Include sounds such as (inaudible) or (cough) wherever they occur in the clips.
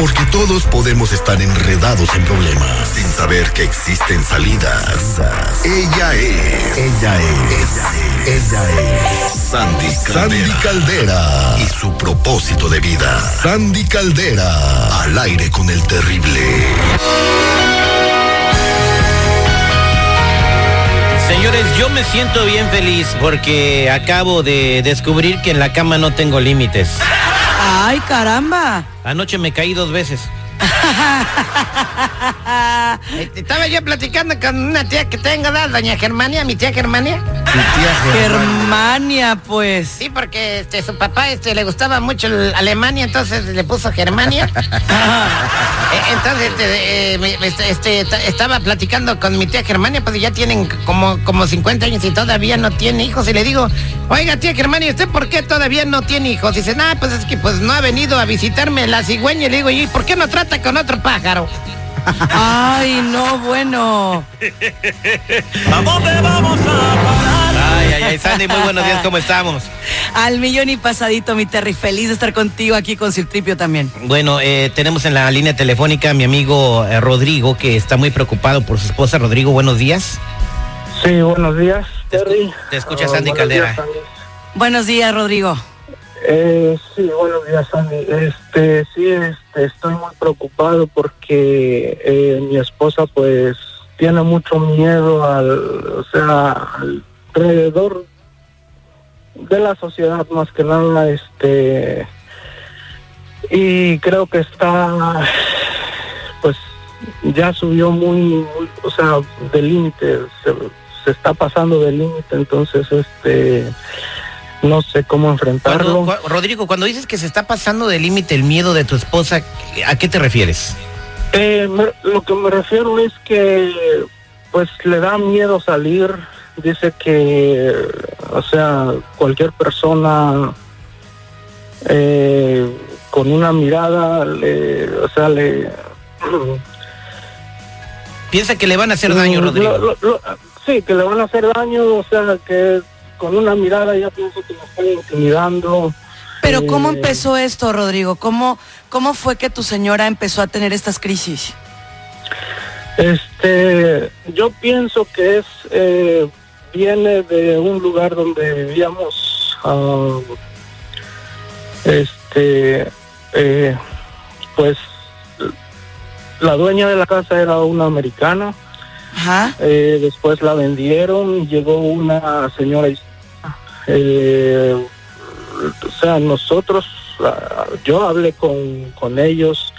Porque todos podemos estar enredados en problemas sin saber que existen salidas. Ella es. Ella es. Ella es. Sandy Caldera. Sandy Caldera. Y su propósito de vida. Sandy Caldera. Al aire con el terrible. Señores, yo me siento bien feliz porque acabo de descubrir que en la cama no tengo límites. Ay, caramba. Anoche me caí dos veces. (laughs) Estaba yo platicando con una tía que tengo, ¿verdad? doña Germania, mi tía Germania. Germania, pues. Sí, porque este, su papá este, le gustaba mucho el Alemania, entonces le puso Germania. (laughs) Eh, entonces este, eh, este, este, ta- estaba platicando con mi tía Germania, pues ya tienen como, como 50 años y todavía no tiene hijos. Y le digo, oiga tía Germania, ¿usted por qué todavía no tiene hijos? Y dice, nah, pues es que pues no ha venido a visitarme la cigüeña. Y le digo, ¿y por qué no trata con otro pájaro? (laughs) Ay, no, bueno. Ay, ay, ay, Sandy, muy buenos días, ¿cómo estamos? Al millón y pasadito, mi Terry. Feliz de estar contigo aquí con Cirtripio también. Bueno, eh, tenemos en la línea telefónica a mi amigo eh, Rodrigo, que está muy preocupado por su esposa. Rodrigo, buenos días. Sí, buenos días, Te escu- Terry. te escucha Ah, Sandy Caldera. días. Buenos días, Rodrigo. Eh, sí, buenos días, Sandy. Este, sí, este, estoy muy preocupado porque eh, mi esposa, pues, tiene mucho miedo al, o sea, alrededor de la sociedad más que nada, este, y creo que está, pues, ya subió muy, muy, o sea, de límite, se, se está pasando de límite, entonces, este, no sé cómo enfrentarlo. Cuando- cu- Rodrigo, cuando dices que se está pasando de límite el miedo de tu esposa, ¿a qué te refieres? Eh, me- lo que me refiero es que pues le da miedo salir, dice que, o sea, cualquier persona eh, con una mirada, le, o sea, le... Piensa que le van a hacer daño, Mm, Rodrigo. lo- lo- lo- sí, que le van a hacer daño, o sea, que con una mirada ya pienso que me están intimidando. Pero ¿cómo Eh, empezó esto, Rodrigo? ¿Cómo, ¿Cómo fue que tu señora empezó a tener estas crisis? Este, yo pienso que es eh, viene de un lugar donde vivíamos, ah, este, eh, pues la dueña de la casa era una americana. Ajá. Eh, después la vendieron, llegó una señora, eh, o sea, nosotros, ah, yo hablé con, con ellos,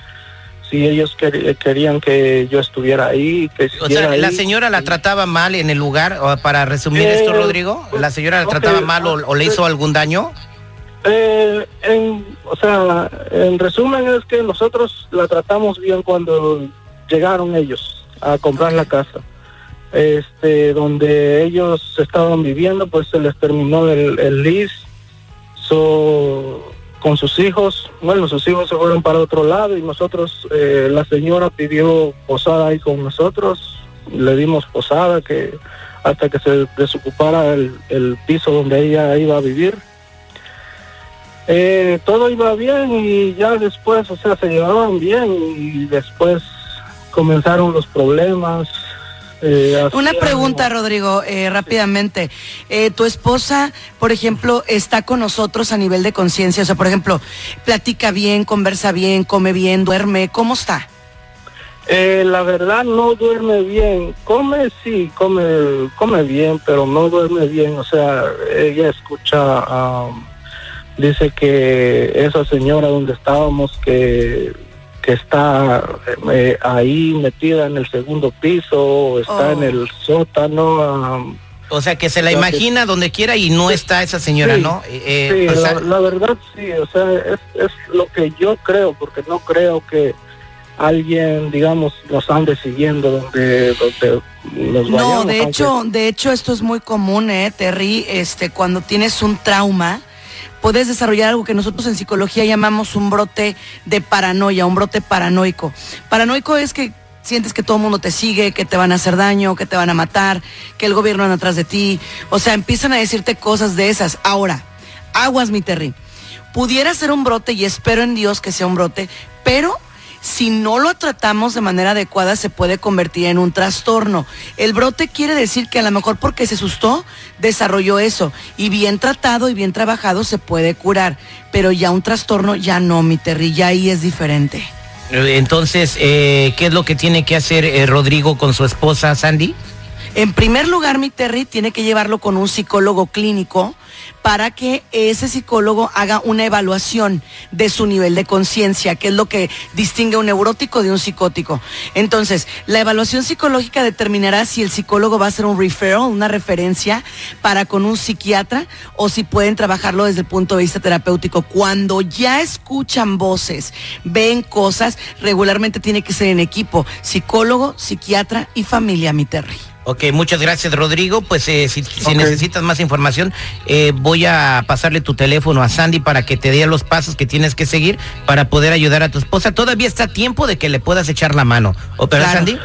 si ellos quer- querían que yo estuviera ahí, que O sea, la ahí. señora la trataba mal en el lugar, para resumir Eh, esto, Rodrigo, la señora la trataba mal o, o le hizo algún daño. Eh, en, o sea, en resumen es que nosotros la tratamos bien cuando llegaron ellos a comprar la casa. Este, donde ellos estaban viviendo, pues se les terminó el, el lease. Con sus hijos, bueno, sus hijos se fueron para otro lado y nosotros, eh, la señora pidió posada ahí con nosotros, le dimos posada que hasta que se desocupara el, el piso donde ella iba a vivir. Eh, todo iba bien y ya después, o sea, se llevaban bien y después comenzaron los problemas. Eh, Una pregunta, Rodrigo, eh, rápidamente. Eh, ¿Tu esposa, por ejemplo, está con nosotros a nivel de conciencia? O sea, por ejemplo, platica bien, conversa bien, come bien, duerme. ¿Cómo está? Eh, la verdad no duerme bien. Come sí, come, come bien, pero no duerme bien. O sea, ella escucha, am, dice que esa señora donde estábamos que que está eh, ahí metida en el segundo piso, está Oh. en el sótano. O sea, que se la que- imagina donde quiera y no está esa señora, Sí, ¿no? Eh, eh, sí, o sea, la, la verdad sí, o sea, es, es lo que yo creo, porque no creo que alguien, digamos, nos ande siguiendo donde, donde nos No, vayamos. de aunque- hecho, de hecho esto es muy común, ¿eh, Terry? Este, cuando tienes un trauma, puedes desarrollar algo que nosotros en psicología llamamos un brote de paranoia, un brote paranoico. Paranoico es que sientes que todo el mundo te sigue, que te van a hacer daño, que te van a matar, que el gobierno anda atrás de ti. O sea, empiezan a decirte cosas de esas. Ahora, aguas, mi Terry. Pudiera ser un brote y espero en Dios que sea un brote, pero si no lo tratamos de manera adecuada se puede convertir en un trastorno. El brote quiere decir que a lo mejor porque se asustó, desarrolló eso. Y bien tratado y bien trabajado se puede curar. Pero ya un trastorno ya no, mi Terry, ya ahí es diferente. Entonces, eh, ¿qué es lo que tiene que hacer eh, Rodrigo con su esposa Sandy? En primer lugar, mi Terry tiene que llevarlo con un psicólogo clínico para que ese psicólogo haga una evaluación de su nivel de conciencia, que es lo que distingue a un neurótico de un psicótico. Entonces, la evaluación psicológica determinará si el psicólogo va a hacer un referral, una referencia para con un psiquiatra o si pueden trabajarlo desde el punto de vista terapéutico. Cuando ya escuchan voces, ven cosas, regularmente tiene que ser en equipo, psicólogo, psiquiatra y familia, mi Terry. Ok, muchas gracias Rodrigo. Pues eh, si, necesitas más información, eh, voy a pasarle tu teléfono a Sandy para que te dé los pasos que tienes que seguir para poder ayudar a tu esposa. Todavía está tiempo de que le puedas echar la mano. ¿O Sandy?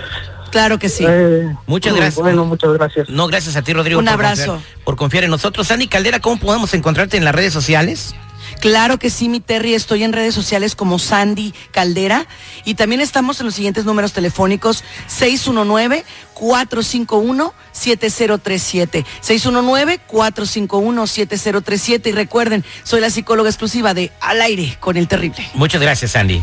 Claro que sí. Eh, muchas gracias. Bueno, muchas gracias. No, gracias a ti, Rodrigo. Un abrazo. por confiar en nosotros. Sandy Caldera, ¿cómo podemos encontrarte en las redes sociales? Claro que sí, mi Terry. Estoy en redes sociales como Sandy Caldera y también estamos en los siguientes números telefónicos 619-451-7037. 619-451-7037. Y recuerden, soy la psicóloga exclusiva de Al aire con el terrible. Muchas gracias, Sandy.